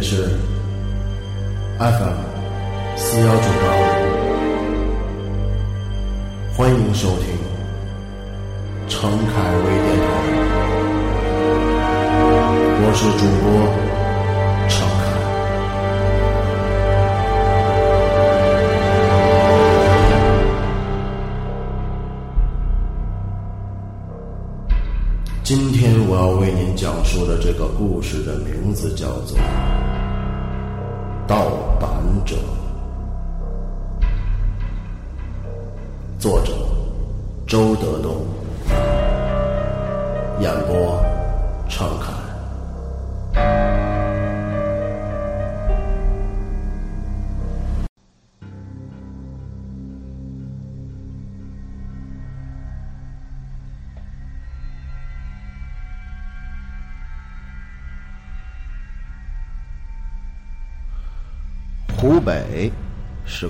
这里盗版者》，作者周德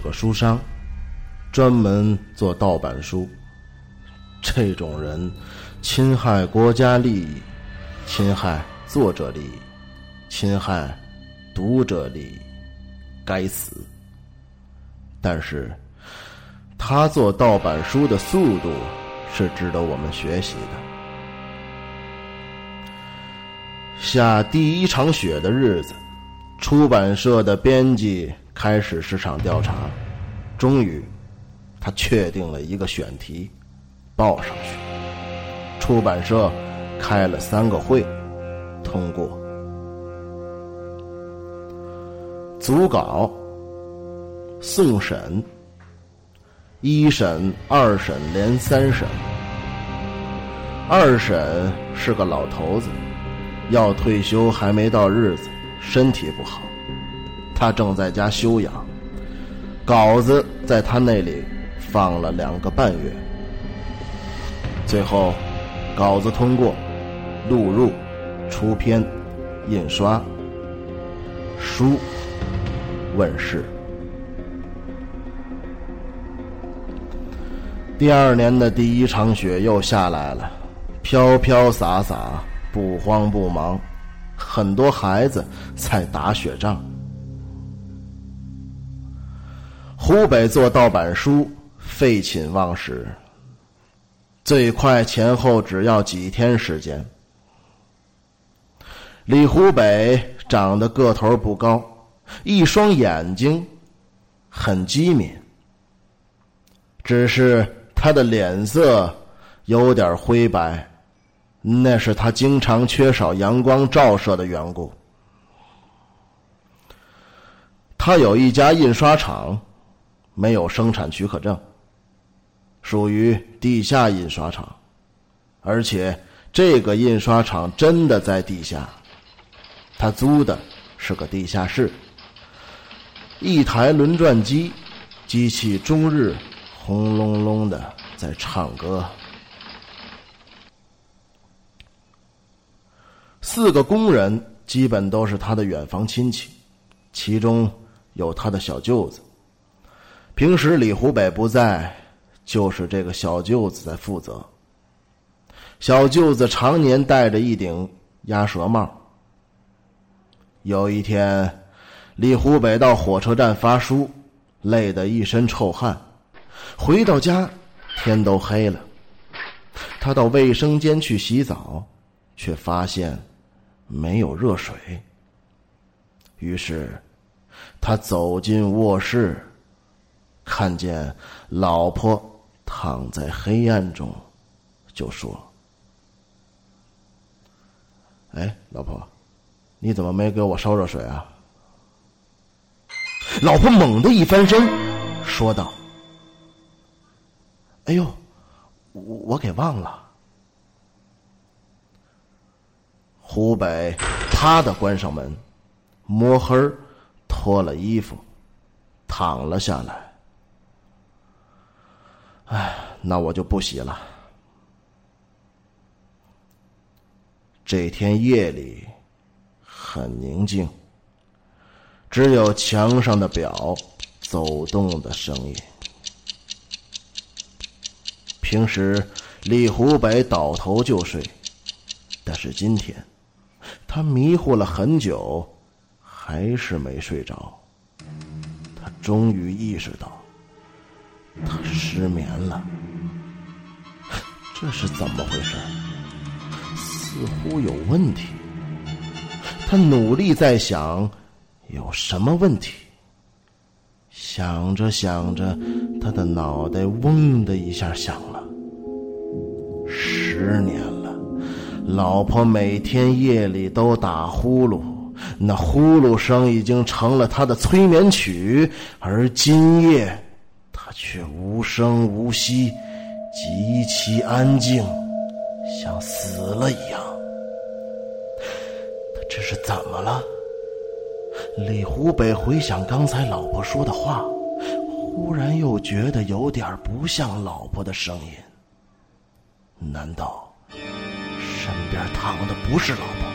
个书商，专门做盗版书。这种人侵害国家利益，侵害作者利益，侵害读者利益，该死。但是，他做盗版书的速度是值得我们学习的。下第一场雪的日子。出版社的编辑开始市场调查，终于，他确定了一个选题，报上去。出版社开了三个会，通过。组稿、送审、一审、二审连三审。二审是个老头子，要退休还没到日子。身体不好，他正在家休养。稿子在他那里放了两个半月，最后稿子通过，录入、出片、印刷，书问世。第二年的第一场雪又下来了，飘飘洒洒，不慌不忙。很多孩子在打雪仗。湖北做盗版书废寝忘食，最快前后只要几天时间。李湖北长得个头不高，一双眼睛很机敏，只是他的脸色有点灰白。那是他经常缺少阳光照射的缘故。他有一家印刷厂，没有生产许可证，属于地下印刷厂，而且这个印刷厂真的在地下。他租的是个地下室，一台轮转机，机器终日轰隆隆的在唱歌。四个工人基本都是他的远房亲戚，其中有他的小舅子。平时李湖北不在，就是这个小舅子在负责。小舅子常年戴着一顶鸭舌帽。有一天，李湖北到火车站发书，累得一身臭汗，回到家天都黑了。他到卫生间去洗澡，却发现。没有热水，于是他走进卧室，看见老婆躺在黑暗中，就说：“哎，老婆，你怎么没给我烧热水啊？”老婆猛地一翻身，说道：“哎呦，我我给忘了。”湖北啪的关上门，摸黑脱了衣服，躺了下来。哎，那我就不洗了。这天夜里很宁静，只有墙上的表走动的声音。平时李湖北倒头就睡，但是今天。他迷糊了很久，还是没睡着。他终于意识到，他失眠了。这是怎么回事？似乎有问题。他努力在想，有什么问题？想着想着，他的脑袋嗡的一下响了。十年了，老婆每天夜里都打呼噜，那呼噜声已经成了他的催眠曲，而今夜却无声无息，极其安静，像死了一样。他这是怎么了？李湖北回想刚才老婆说的话，忽然又觉得有点不像老婆的声音。难道身边躺的不是老婆？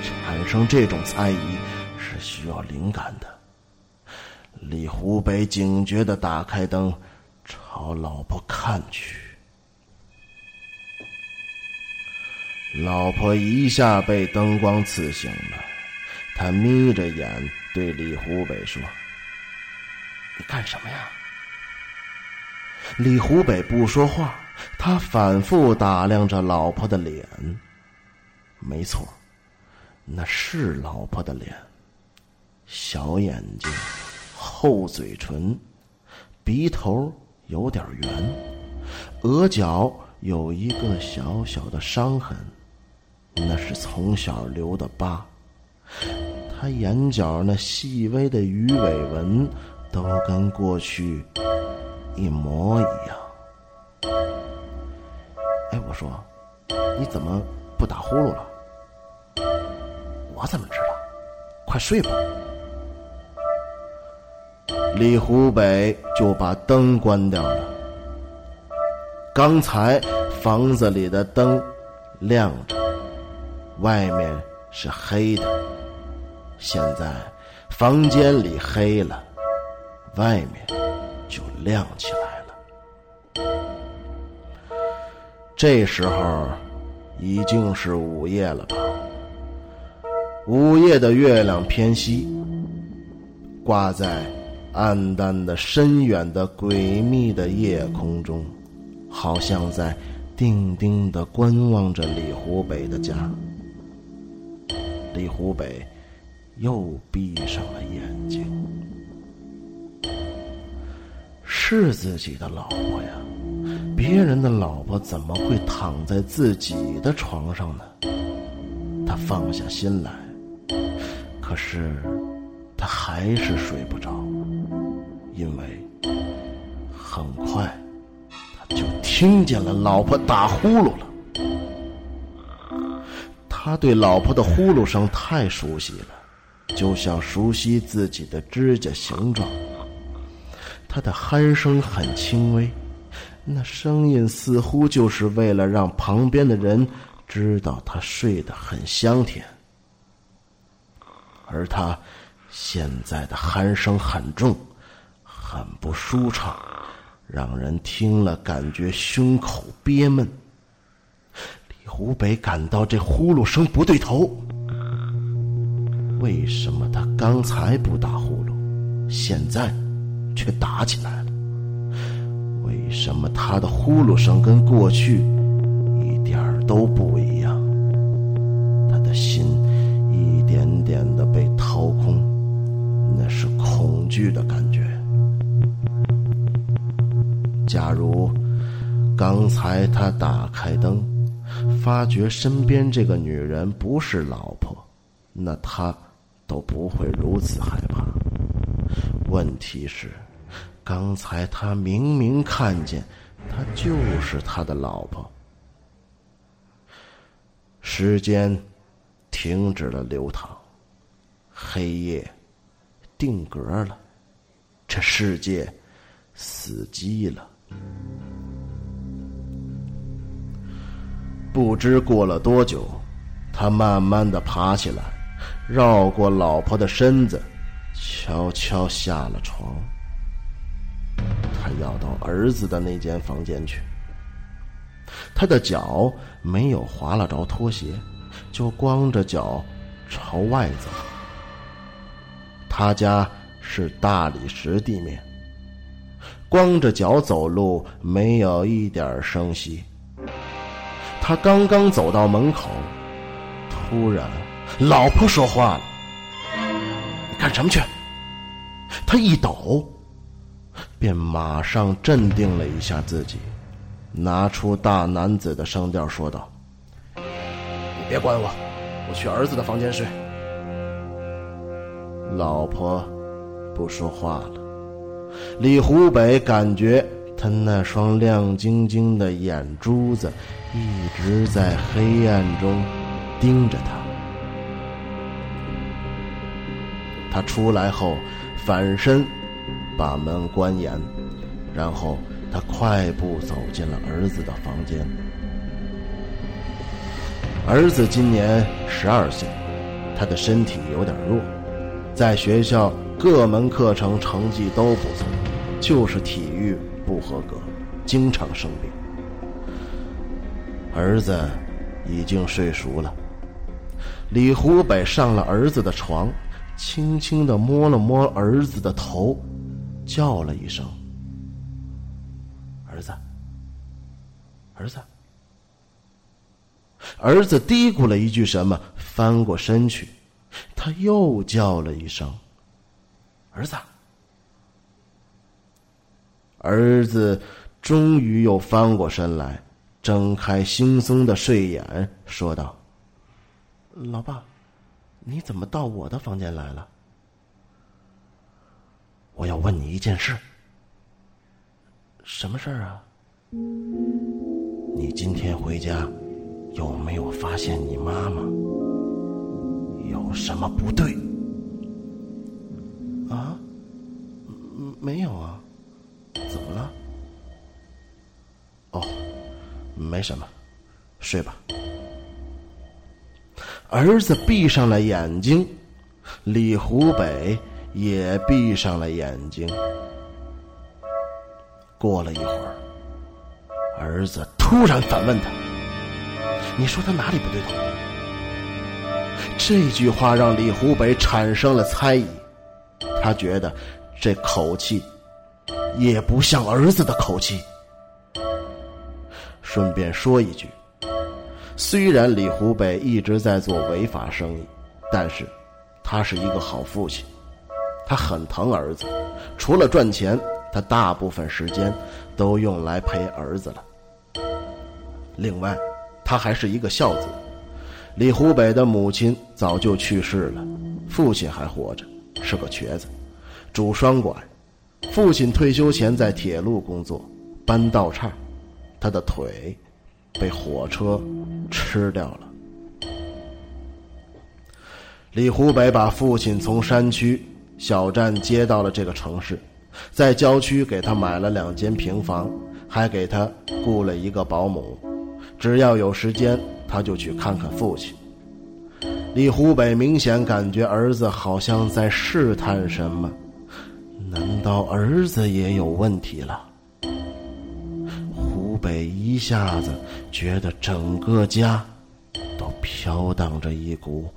产生这种猜疑是需要灵感的。李湖北警觉的打开灯，朝老婆看去。老婆一下被灯光刺醒了。他眯着眼对李湖北说：“你干什么呀？”李湖北不说话，他反复打量着老婆的脸。没错，那是老婆的脸，小眼睛，厚嘴唇，鼻头有点圆，额角有一个小小的伤痕，那是从小留的疤。他眼角那细微的鱼尾纹，都跟过去一模一样。哎，我说，你怎么不打呼噜了？我怎么知道？快睡吧。李湖北就把灯关掉了。刚才房子里的灯亮着，外面是黑的。现在房间里黑了，外面就亮起来了。这时候已经是午夜了吧？午夜的月亮偏西，挂在暗淡的、深远的、诡秘的夜空中，好像在定定的观望着李湖北的家。李湖北。又闭上了眼睛。是自己的老婆呀，别人的老婆怎么会躺在自己的床上呢？他放下心来，可是他还是睡不着，因为很快他就听见了老婆打呼噜了。他对老婆的呼噜声太熟悉了。就像熟悉自己的指甲形状，他的鼾声很轻微，那声音似乎就是为了让旁边的人知道他睡得很香甜。而他现在的鼾声很重，很不舒畅，让人听了感觉胸口憋闷。李湖北感到这呼噜声不对头。为什么他刚才不打呼噜，现在却打起来了？为什么他的呼噜声跟过去一点儿都不一样？他的心一点点的被掏空，是恐惧的感觉。假如刚才他打开灯，发觉身边这个女人不是老婆，那他。都不会如此害怕。问题是，刚才他明明看见，她就是他的老婆。时间停止了流淌，黑夜定格了，这世界死机了。不知过了多久，他慢慢的爬起来。绕过老婆的身子，悄悄下了床。他要到儿子的那间房间去。他的脚没有划拉着拖鞋，就光着脚朝外走。他家是大理石地面，光着脚走路没有一点声息。他刚刚走到门口，突然，老婆说话了：“你干什么去？”他一抖，便马上镇定了一下自己，拿出大男子的声调说道：“你别管我，我去儿子的房间睡。”老婆不说话了。李湖北感觉他那双亮晶晶的眼珠子一直在黑暗中盯着他。他出来后。反身，把门关严，然后他快步走进了儿子的房间。儿子今年十二岁，他的身体有点弱，在学校各门课程成绩都不错，就是体育不合格，经常生病。儿子已经睡熟了，李湖北上了儿子的床。轻轻的摸了摸儿子的头，叫了一声：“儿子，儿子。”儿子嘀咕了一句什么，翻过身去，他又叫了一声：“儿子。”儿子终于又翻过身来，睁开惺忪的睡眼，说道：“老爸。”你怎么到我的房间来了？我要问你一件事。什么事儿啊？你今天回家有没有发现你妈妈有什么不对？啊？没有啊？怎么了？哦，没什么，睡吧。儿子闭上了眼睛，李湖北也闭上了眼睛。过了一会儿，儿子突然反问他：“你说他哪里不对头？”这句话让李湖北产生了猜疑，他觉得这口气也不像儿子的口气。顺便说一句。虽然李湖北一直在做违法生意，但是他是一个好父亲，他很疼儿子。除了赚钱，他大部分时间都用来陪儿子了。另外，他还是一个孝子。李湖北的母亲早就去世了，父亲还活着，是个瘸子，拄双拐。父亲退休前在铁路工作，搬道岔，他的腿。被火车吃掉了。李湖北把父亲从山区小站接到了这个城市，在郊区给他买了两间平房，还给他雇了一个保姆。只要有时间，他就去看看父亲。李湖北明显感觉儿子好像在试探什么，难道儿子也有问题了？湖北一下子觉得整个家都飘荡着一股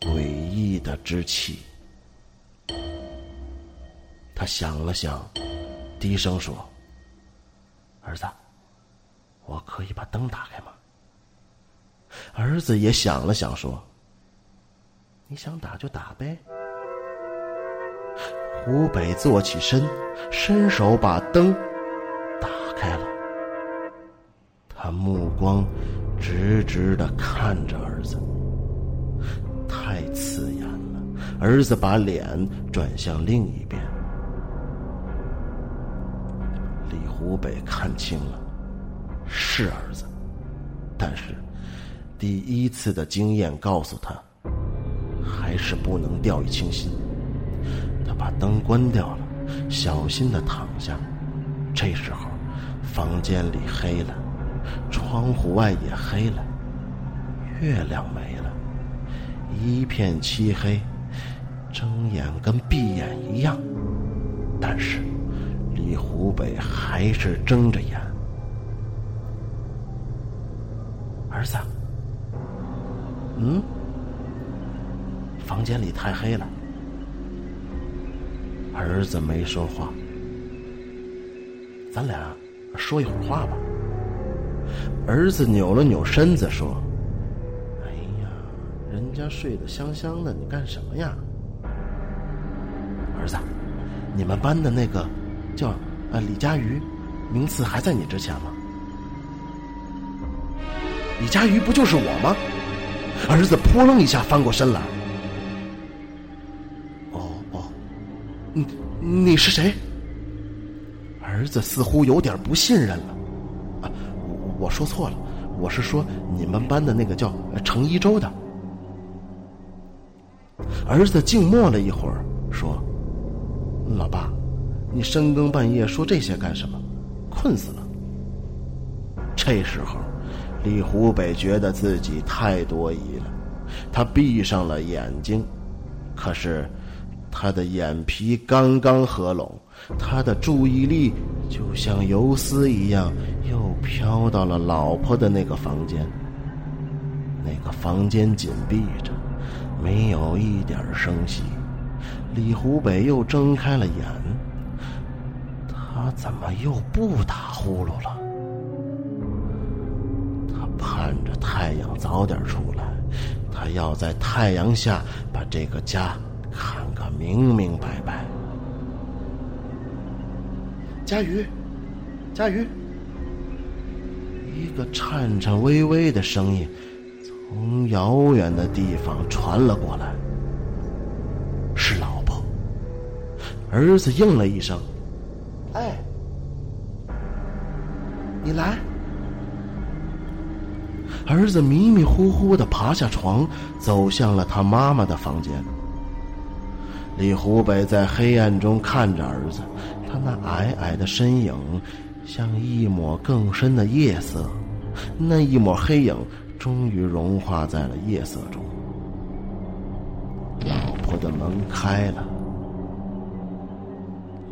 诡异的之气。他想了想，低声说：“儿子，我可以把灯打开吗？”儿子也想了想说：“你想打就打呗。”湖北坐起身，伸手把灯打开了。他目光直直的看着儿子，太刺眼了。儿子把脸转向另一边，李湖北看清了，是儿子，但是第一次的经验告诉他，还是不能掉以轻心。他把灯关掉了，小心的躺下。这时候，房间里黑了。窗户外也黑了，月亮没了，一片漆黑，睁眼跟闭眼一样。但是李湖北还是睁着眼。儿子，嗯，房间里太黑了。儿子没说话，咱俩说一会儿话吧。儿子扭了扭身子说：“哎呀，人家睡得香香的，你干什么呀？”儿子，你们班的那个叫啊李佳瑜，名次还在你之前吗？李佳瑜不就是我吗？儿子扑棱一下翻过身来。哦哦，你你是谁？儿子似乎有点不信任了。啊，我我说错了，我是说你们班的那个叫程一舟的。儿子静默了一会儿，说：“老爸，你深更半夜说这些干什么？困死了。”这时候。李湖北觉得自己太多疑了，他闭上了眼睛，可是他的眼皮刚刚合拢，他的注意力就像游丝一样，又飘到了老婆的那个房间。那个房间紧闭着，没有一点声息。李湖北又睁开了眼，他怎么又不打呼噜了？盼着太阳早点出来，他要在太阳下把这个家看个明明白白。佳瑜，佳瑜，一个颤颤巍巍的声音从遥远的地方传了过来，是老婆。儿子应了一声：“哎，你来。”儿子迷迷糊糊的爬下床，走向了他妈妈的房间。李湖北在黑暗中看着儿子，他那矮矮的身影像一抹更深的夜色，那一抹黑影终于融化在了夜色中。老婆的门开了，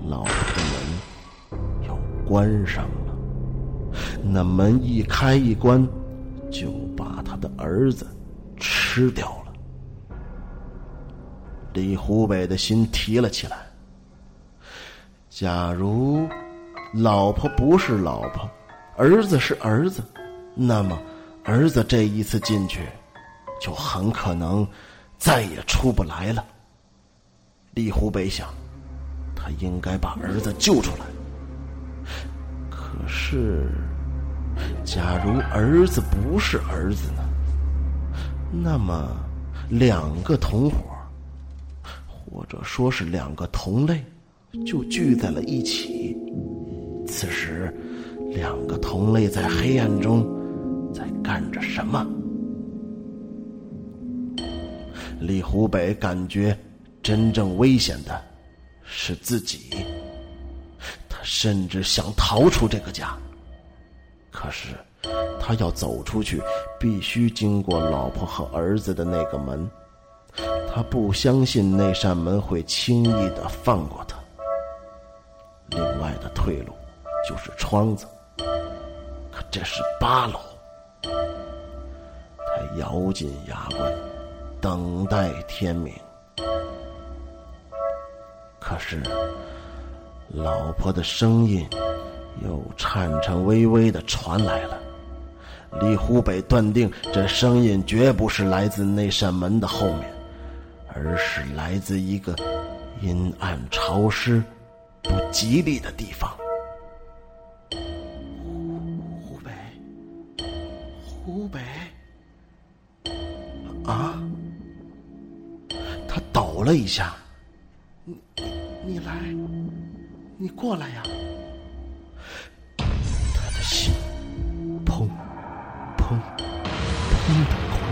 老婆的门又关上了。那门一开一关。就把他的儿子吃掉了。李湖北的心提了起来。假如老婆不是老婆，儿子是儿子，那么儿子这一次进去，就很可能再也出不来了。李湖北想，他应该把儿子救出来。可是。假如儿子不是儿子呢？那么，两个同伙，或者说是两个同类，就聚在了一起。此时，两个同类在黑暗中在干着什么？李湖北感觉，真正危险的是自己。他甚至想逃出这个家。可是，他要走出去，必须经过老婆和儿子的那个门。他不相信那扇门会轻易的放过他。另外的退路就是窗子，可这是八楼。他咬紧牙关，等待天明。可是，老婆的声音。又颤颤巍巍的传来了，李湖北断定这声音绝不是来自那扇门的后面，而是来自一个阴暗潮湿、不吉利的地方。湖北，湖北，啊！他抖了一下，你，你来，你过来呀！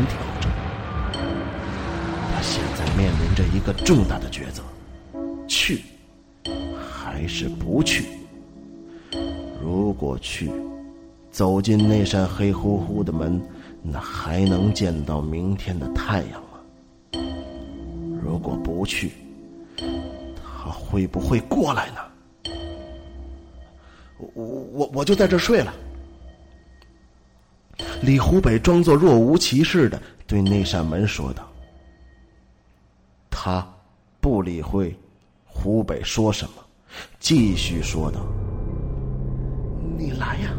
的狂跳着，他现在面临着一个重大的抉择：去还是不去？如果去，走进那扇黑乎乎的门，那还能见到明天的太阳吗？如果不去，他会不会过来呢？我我我就在这睡了。李湖北装作若无其事的对那扇门说道：“他不理会湖北说什么，继续说道：“你来呀，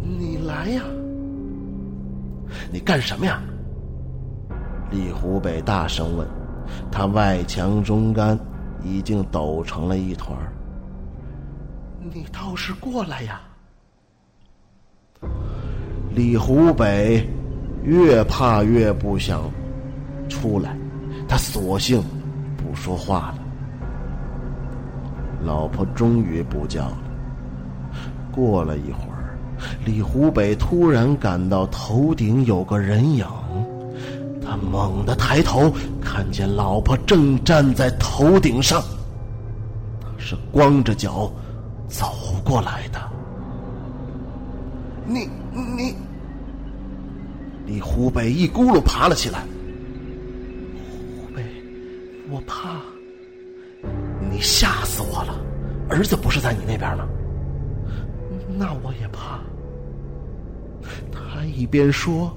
你来呀，你干什么呀？”李湖北大声问。他外强中干，已经抖成了一团你倒是过来呀！李湖北越怕越不想出来，他索性不说话了。老婆终于不叫了。过了一会儿，李湖北突然感到头顶有个人影。他猛地抬头，看见老婆正站在头顶上。他是光着脚走过来的。你你，李湖北一咕噜爬了起来。湖北，我怕。你吓死我了！儿子不是在你那边吗？那我也怕。他一边说。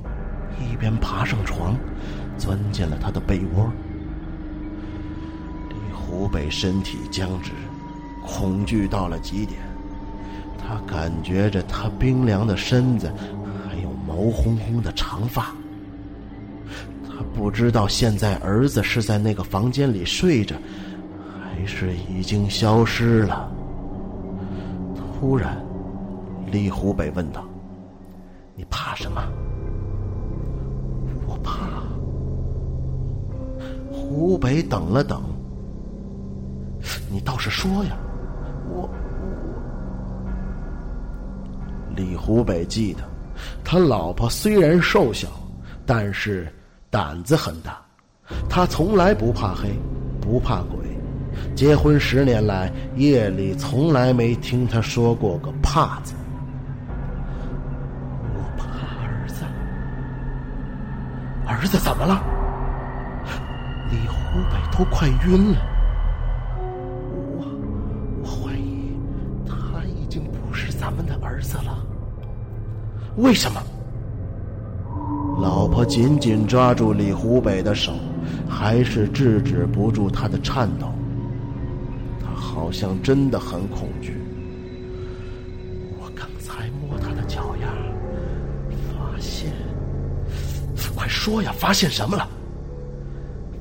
一边爬上床，钻进了他的被窝。李湖北身体僵直，恐惧到了极点。他感觉着他冰凉的身子，毛烘烘的长发。他不知道现在儿子是在那个房间里睡着，还是已经消失了。突然，李湖北问道：“你怕什么？”我怕湖北等了等，你倒是说呀！我我……李湖北记得，他老婆虽然瘦小，但是胆子很大。他从来不怕黑，不怕鬼。结婚十年来，夜里从来没听他说过个怕字。我怕儿子，儿子怎么了？李湖北都快晕了，我我怀疑他已经不是咱们的儿子了。为什么？老婆紧紧抓住李湖北的手，还是制止不住他的颤抖。他好像真的很恐惧。我刚才摸他的脚丫，发现……快说呀，发现什么了？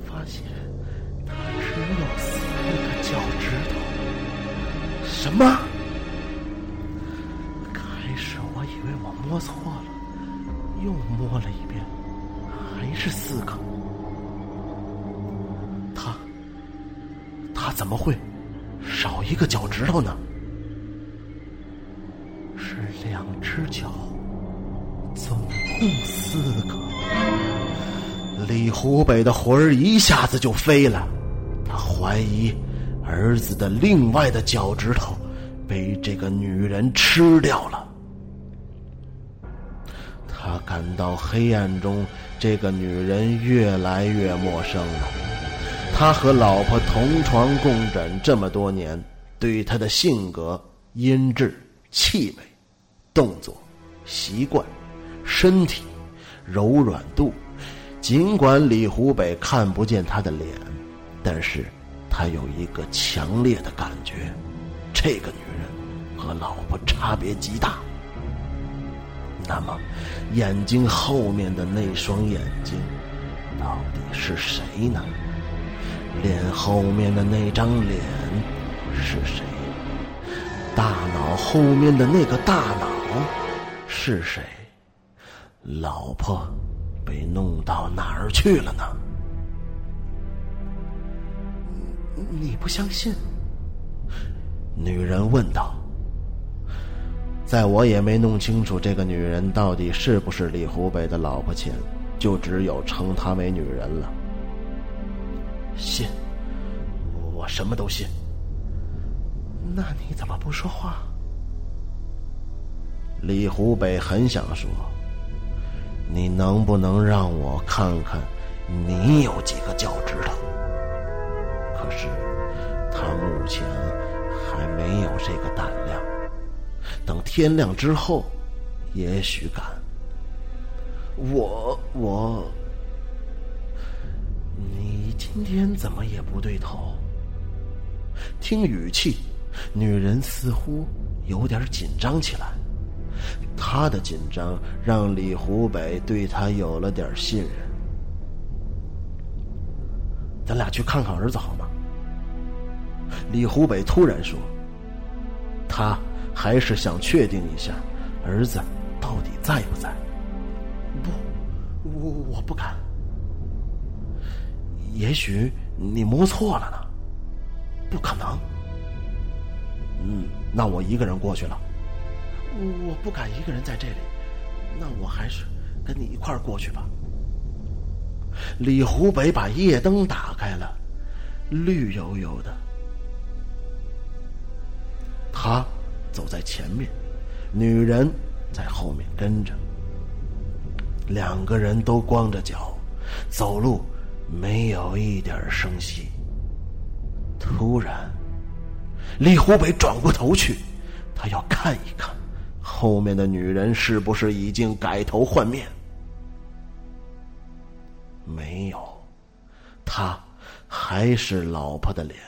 发现他只有四个脚趾头什么？摸了一遍，还是四个。他，他怎么会少一个脚趾头呢？是两只脚，总共四个。李湖北的魂儿一下子就飞了，他怀疑。儿子的另外的脚趾头被这个女人吃掉了。感到黑暗中这个女人越来越陌生了。他和老婆同床共枕这么多年，对她的性格、音质、气味、动作、习惯、身体、柔软度，尽管李湖北看不见她的脸，但是。他有一个强烈的感觉，这个女人和老婆差别极大。那么，眼睛后面的那双眼睛到底是谁呢？脸后面的那张脸是谁？大脑后面的那个大脑是谁？老婆被弄到哪儿去了呢？你不相信？女人问道。在我也没弄清楚这个女人到底是不是李湖北的老婆前，就只有称她为女人了。信，我什么都信。那你怎么不说话？李湖北很想说：“你能不能让我看看，你有几个脚趾头？”可是，他目前还没有这个胆量。等天亮之后，也许敢。我我，你今天怎么也不对头？听语气，女人似乎有点紧张起来。她的紧张让李湖北对她有了点信任。咱俩去看看儿子好吗？李湖北突然说：“他还是想确定一下，儿子到底在不在。”不，我我不敢。也许你摸错了呢。不可能。嗯，那我一个人过去了。我不敢一个人在这里，那我还是跟你一块儿过去吧。李湖北把夜灯打开了，绿油油的。他走在前面，女人在后面跟着。两个人都光着脚，走路没有一点声息。突然，李湖北转过头去，他要看一看后面的女人是不是已经改头换面。没有，他还是老婆的脸。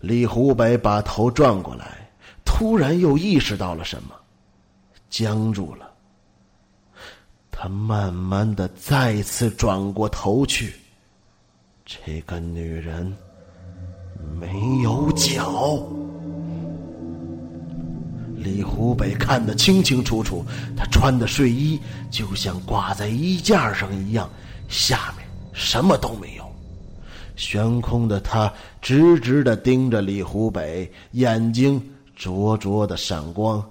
李湖北把头转过来，突然又意识到了什么，僵住了。他慢慢的再次转过头去，这个女人没有脚。李湖北看得清清楚楚，她穿的睡衣就像挂在衣架上一样，下面什么都没有。悬空的他直直的盯着李湖北，眼睛灼灼的闪光，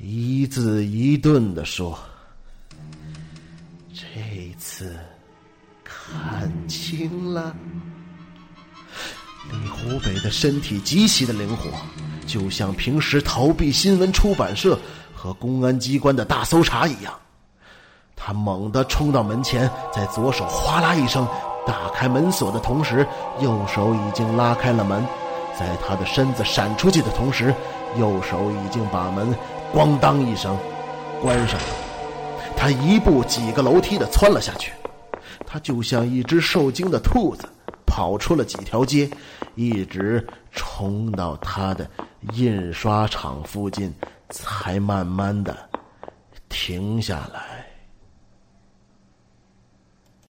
一字一顿的说：“这次看清了。”李湖北的身体极其的灵活，就像平时逃避新闻出版社和公安机关的大搜查一样。他猛地冲到门前，在左手哗啦一声。打开门锁的同时，右手已经拉开了门，在他的身子闪出去的同时，右手已经把门“咣当”一声关上了。他一步几个楼梯的窜了下去，他就像一只受惊的兔子，跑出了几条街，一直冲到他的印刷厂附近，才慢慢的停下来。